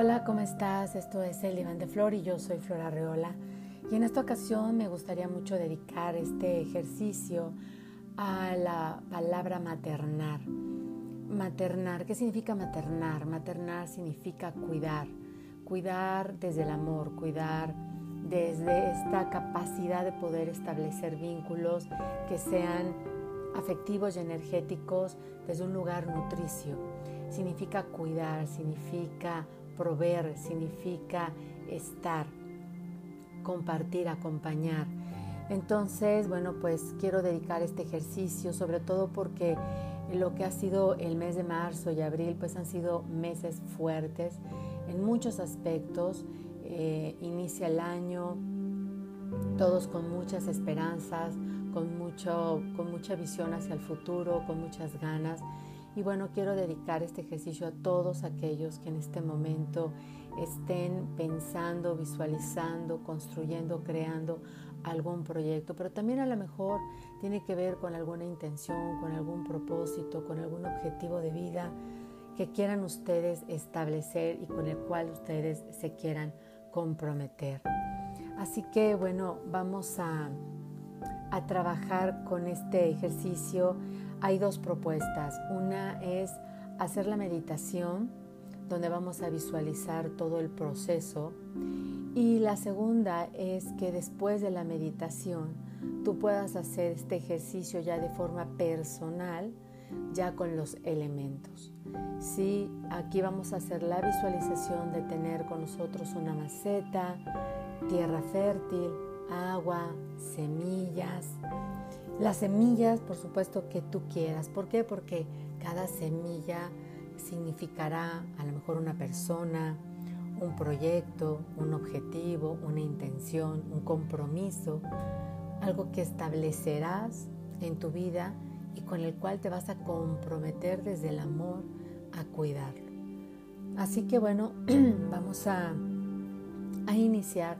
Hola, ¿cómo estás? Esto es El Iván de Flor y yo soy Flora Reola. Y en esta ocasión me gustaría mucho dedicar este ejercicio a la palabra maternar. Maternar, ¿qué significa maternar? Maternar significa cuidar, cuidar desde el amor, cuidar desde esta capacidad de poder establecer vínculos que sean afectivos y energéticos desde un lugar nutricio. Significa cuidar, significa proveer, significa estar, compartir, acompañar. Entonces, bueno, pues quiero dedicar este ejercicio, sobre todo porque lo que ha sido el mes de marzo y abril, pues han sido meses fuertes en muchos aspectos. Eh, inicia el año, todos con muchas esperanzas, con, mucho, con mucha visión hacia el futuro, con muchas ganas. Y bueno, quiero dedicar este ejercicio a todos aquellos que en este momento estén pensando, visualizando, construyendo, creando algún proyecto, pero también a lo mejor tiene que ver con alguna intención, con algún propósito, con algún objetivo de vida que quieran ustedes establecer y con el cual ustedes se quieran comprometer. Así que bueno, vamos a, a trabajar con este ejercicio hay dos propuestas. Una es hacer la meditación, donde vamos a visualizar todo el proceso. Y la segunda es que después de la meditación tú puedas hacer este ejercicio ya de forma personal, ya con los elementos. Sí, aquí vamos a hacer la visualización de tener con nosotros una maceta, tierra fértil, agua, semillas, las semillas, por supuesto, que tú quieras. ¿Por qué? Porque cada semilla significará a lo mejor una persona, un proyecto, un objetivo, una intención, un compromiso, algo que establecerás en tu vida y con el cual te vas a comprometer desde el amor a cuidarlo. Así que bueno, vamos a, a iniciar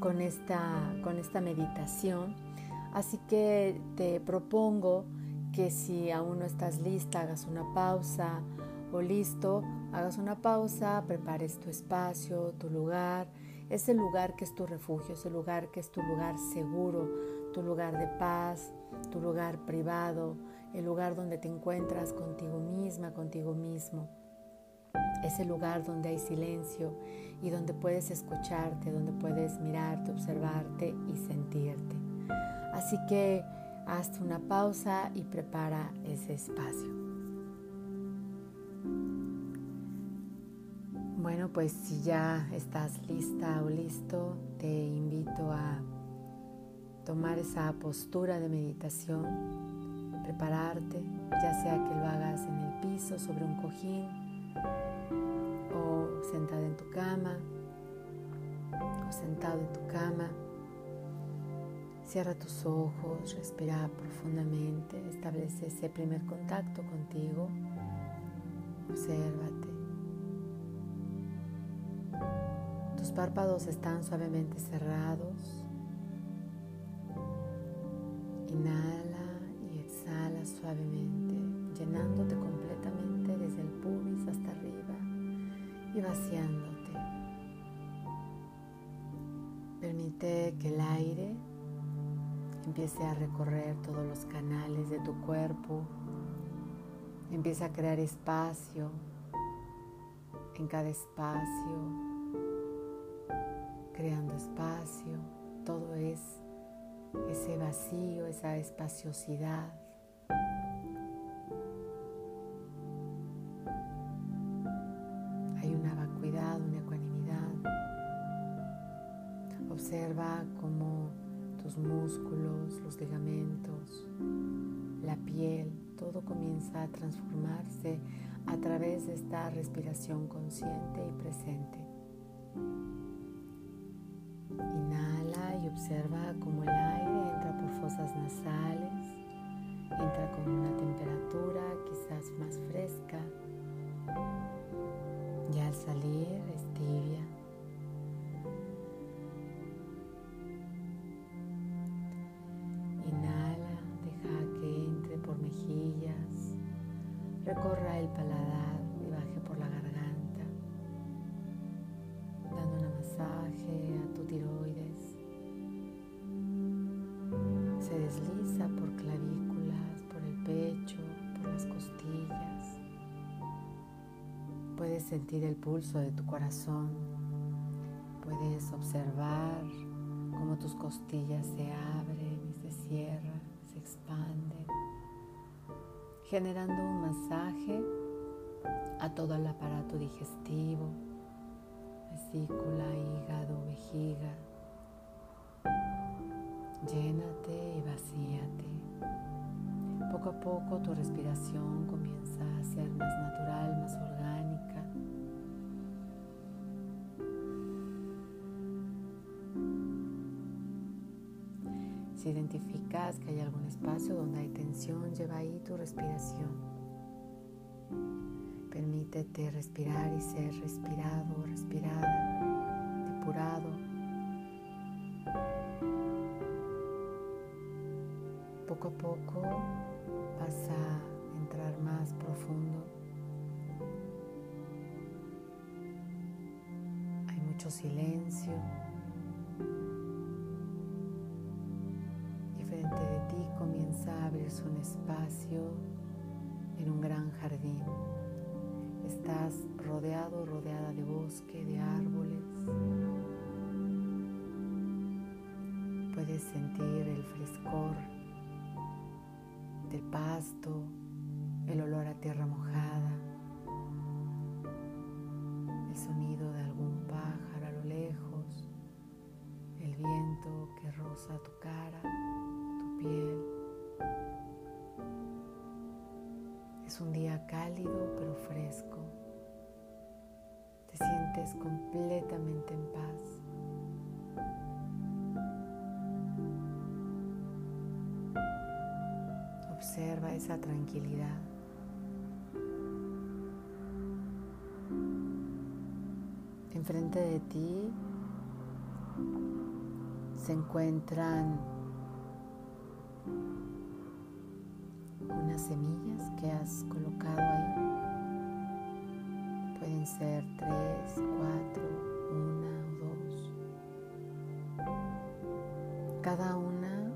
con esta, con esta meditación Así que te propongo que si aún no estás lista, hagas una pausa o listo, hagas una pausa, prepares tu espacio, tu lugar, ese lugar que es tu refugio, ese lugar que es tu lugar seguro, tu lugar de paz, tu lugar privado, el lugar donde te encuentras contigo misma, contigo mismo. Ese lugar donde hay silencio y donde puedes escucharte, donde puedes mirarte, observarte y sentirte. Así que haz una pausa y prepara ese espacio. Bueno, pues si ya estás lista o listo, te invito a tomar esa postura de meditación, prepararte, ya sea que lo hagas en el piso, sobre un cojín, o sentada en tu cama, o sentado en tu cama. Cierra tus ojos, respira profundamente, establece ese primer contacto contigo, obsérvate. Tus párpados están suavemente cerrados. Inhala y exhala suavemente, llenándote completamente desde el pubis hasta arriba y vaciándote. Permite que el aire empiece a recorrer todos los canales de tu cuerpo, empieza a crear espacio en cada espacio, creando espacio, todo es ese vacío, esa espaciosidad. A través de esta respiración consciente y presente. Inhala y observa cómo el aire entra por fosas nasales, sentir el pulso de tu corazón. Puedes observar cómo tus costillas se abren y se cierran, se expanden, generando un masaje a todo el aparato digestivo, vesícula, hígado, vejiga. Llénate y vacíate. Poco a poco tu respiración comienza a ser más natural, más orgánica. Si identificas que hay algún espacio donde hay tensión, lleva ahí tu respiración. Permítete respirar y ser respirado, respirada, depurado. Poco a poco vas a entrar más profundo. Hay mucho silencio. Abrirse un espacio en un gran jardín. Estás rodeado, rodeada de bosque, de árboles. Puedes sentir el frescor del pasto, el olor a tierra mojada, el sonido de algún pájaro a lo lejos, el viento que roza tu cara, tu piel. Es un día cálido pero fresco. Te sientes completamente en paz. Observa esa tranquilidad. Enfrente de ti se encuentran semillas que has colocado ahí. Pueden ser tres, cuatro, una o dos. Cada una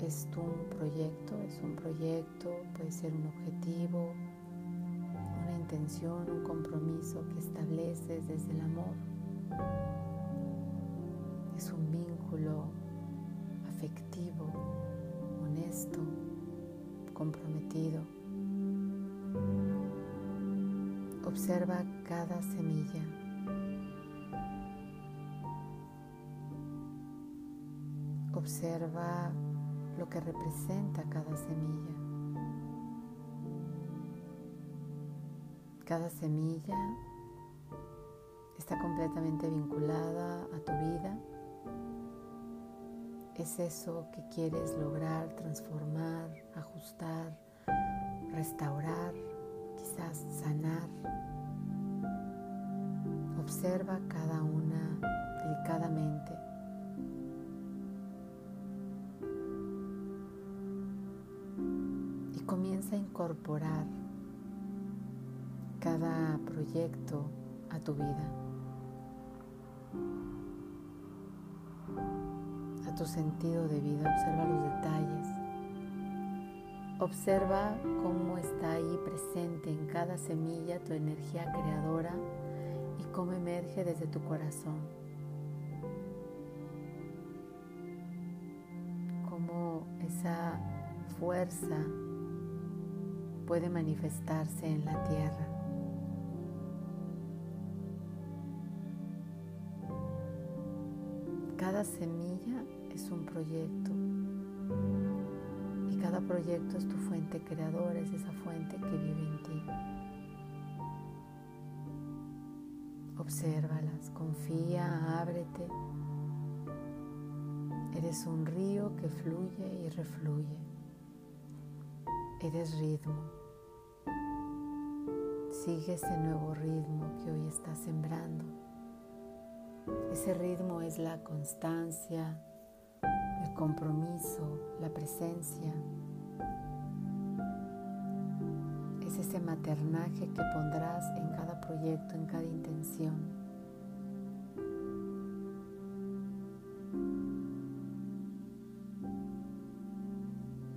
es tu proyecto, es un proyecto, puede ser un objetivo, una intención, un compromiso que estableces desde el amor. Es un vínculo afectivo, honesto, comprometido. Observa cada semilla. Observa lo que representa cada semilla. Cada semilla está completamente vinculada a tu vida. Es eso que quieres lograr, transformar, ajustar, restaurar, quizás sanar. Observa cada una delicadamente. Y comienza a incorporar cada proyecto a tu vida, tu sentido de vida. Observa los detalles. Observa cómo está ahí presente en cada semilla tu energía creadora y cómo emerge desde tu corazón. Cómo esa fuerza puede manifestarse en la tierra. Cada semilla es un proyecto y cada proyecto es tu fuente creadora, es esa fuente que vive en ti. Obsérvalas, confía, ábrete. Eres un río que fluye y refluye. Eres ritmo. Sigue ese nuevo ritmo que hoy estás sembrando. Ese ritmo es la constancia, el compromiso, la presencia. Es ese maternaje que pondrás en cada proyecto, en cada intención.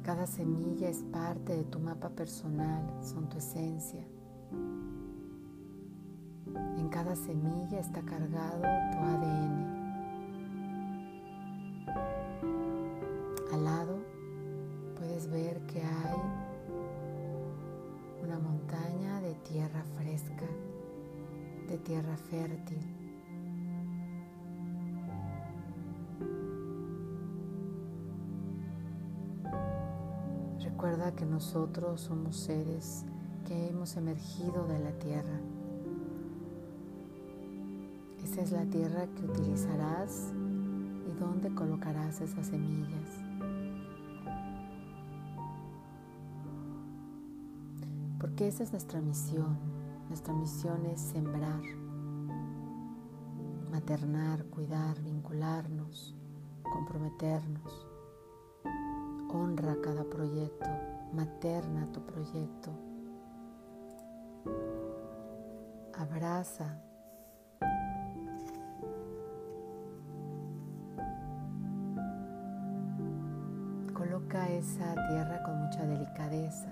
Cada semilla es parte de tu mapa personal, son tu esencia. En cada semilla está cargado tu ADN. Fértil. Recuerda que nosotros somos seres que hemos emergido de la tierra. Esa es la tierra que utilizarás y donde colocarás esas semillas. Porque esa es nuestra misión. Nuestra misión es sembrar, maternar, cuidar, vincularnos, comprometernos. Honra cada proyecto, materna tu proyecto. Abraza. Coloca esa tierra con mucha delicadeza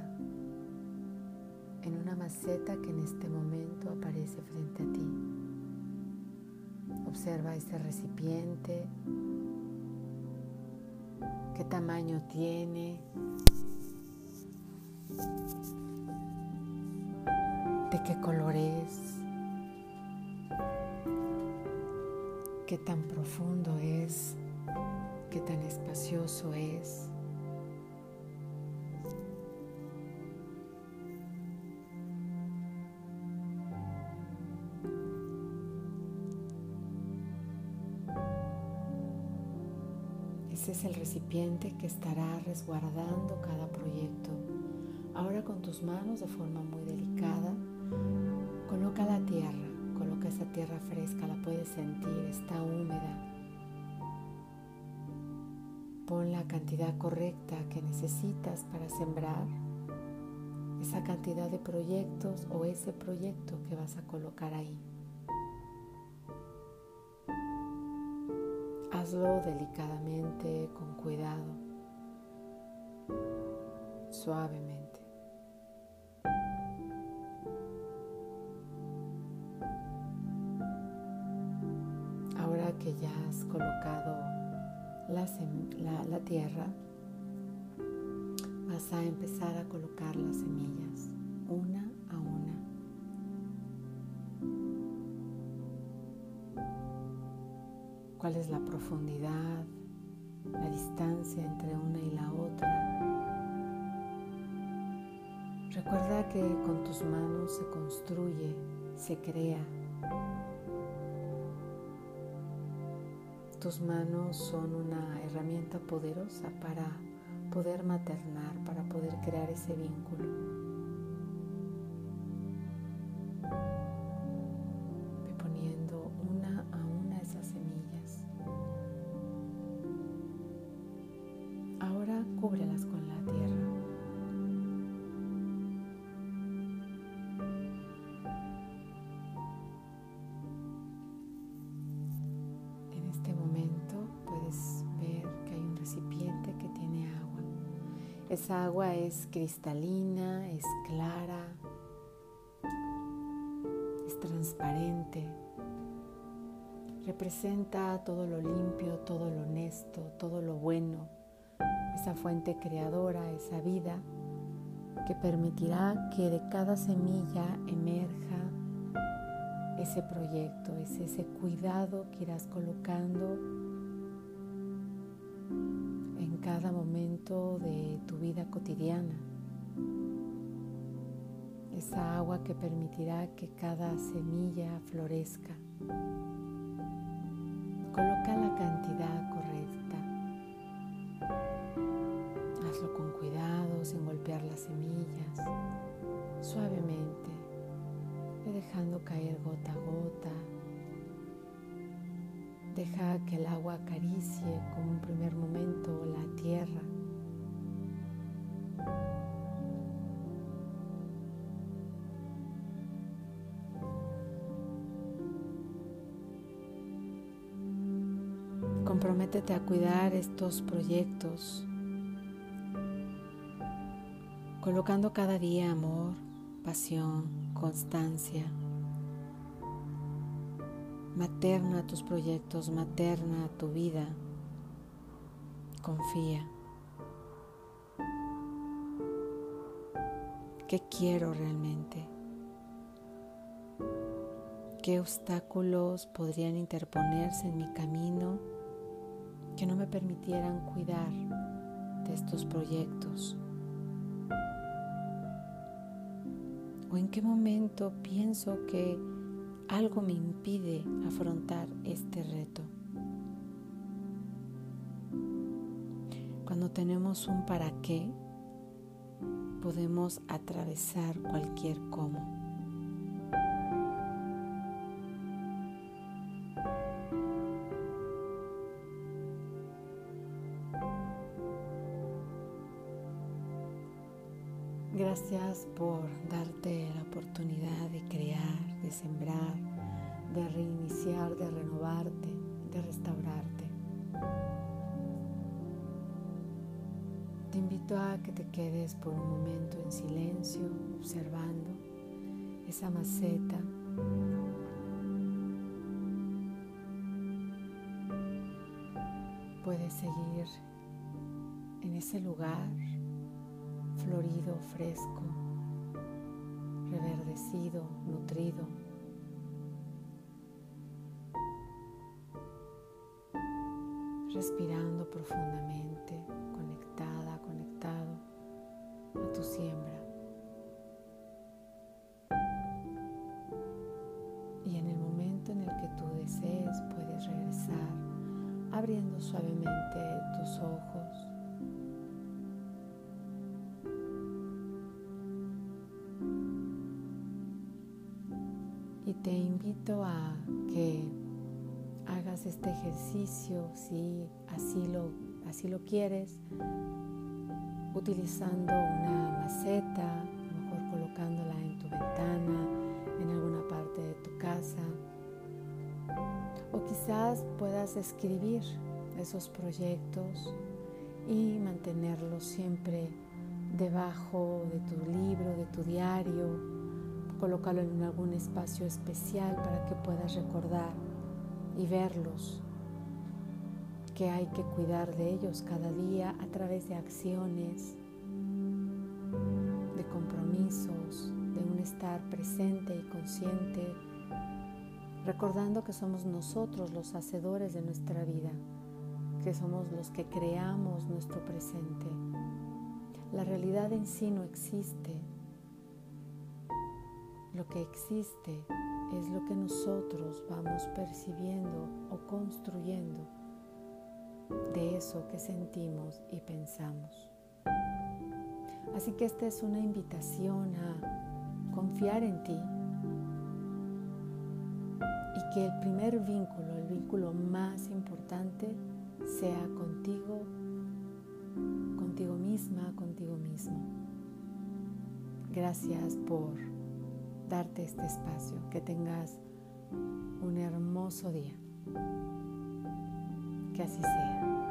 en una maceta que en este momento aparece frente a ti. Observa ese recipiente, qué tamaño tiene, de qué color es, qué tan profundo es, qué tan espacioso es. Ese es el recipiente que estará resguardando cada proyecto. Ahora con tus manos de forma muy delicada, coloca la tierra, coloca esa tierra fresca, la puedes sentir, está húmeda. Pon la cantidad correcta que necesitas para sembrar esa cantidad de proyectos o ese proyecto que vas a colocar ahí. Hazlo delicadamente, con cuidado, suavemente. Ahora que ya has colocado la, la, tierra, vas a empezar a colocar las semillas una. Cuál es la profundidad, la distancia entre una y la otra. Recuerda que con tus manos se construye, se crea. Tus manos son una herramienta poderosa para poder maternar, para poder crear ese vínculo. Cúbrelas con la tierra. En este momento puedes ver que hay un recipiente que tiene agua. Esa agua es cristalina, es clara, es transparente. Representa todo lo limpio, todo lo honesto, todo lo bueno, esa fuente creadora, esa vida que permitirá que de cada semilla emerja ese proyecto, es ese cuidado que irás colocando en cada momento de tu vida cotidiana. Esa agua que permitirá que cada semilla florezca. Coloca la cantidad suavemente, dejando caer gota a gota. Deja que el agua acaricie como un primer momento la tierra. Comprométete a cuidar estos proyectos colocando cada día amor, pasión, constancia, Materna tus proyectos, materna tu vida. Confía. ¿Qué quiero realmente? ¿Qué obstáculos podrían interponerse en mi camino que no me permitieran cuidar de estos proyectos? ¿O en qué momento pienso que algo me impide afrontar este reto? Cuando tenemos un para qué, podemos atravesar cualquier cómo. Gracias por darte la oportunidad de crear, de sembrar, de reiniciar, de renovarte, de restaurarte. Te invito a que te quedes por un momento en silencio, observando esa maceta. Puedes seguir en ese lugar florido, fresco, reverdecido, nutrido. Respirando profundamente, conectada, conectado a tu siembra. Y en el momento en el que tú desees puedes regresar abriendo suavemente tus ojos y te invito a que hagas este ejercicio si así lo, así lo quieres, utilizando una maceta, a lo mejor colocándola en tu ventana, en alguna parte de tu casa, o quizás puedas escribir esos proyectos y mantenerlos siempre debajo de tu libro, de tu diario, colócalo en algún espacio especial para que puedas recordar y verlos, que hay que cuidar de ellos cada día a través de acciones, de compromisos, de un estar presente y consciente, recordando que somos nosotros los hacedores de nuestra vida, que somos los que creamos nuestro presente. La realidad en sí no existe, lo que existe es lo que nosotros vamos percibiendo o construyendo de eso que sentimos y pensamos. Así que esta es una invitación a confiar en ti y que el primer vínculo, el vínculo más importante, sea contigo, contigo misma, contigo mismo. Gracias por darte este espacio, que tengas un hermoso día. Que así sea.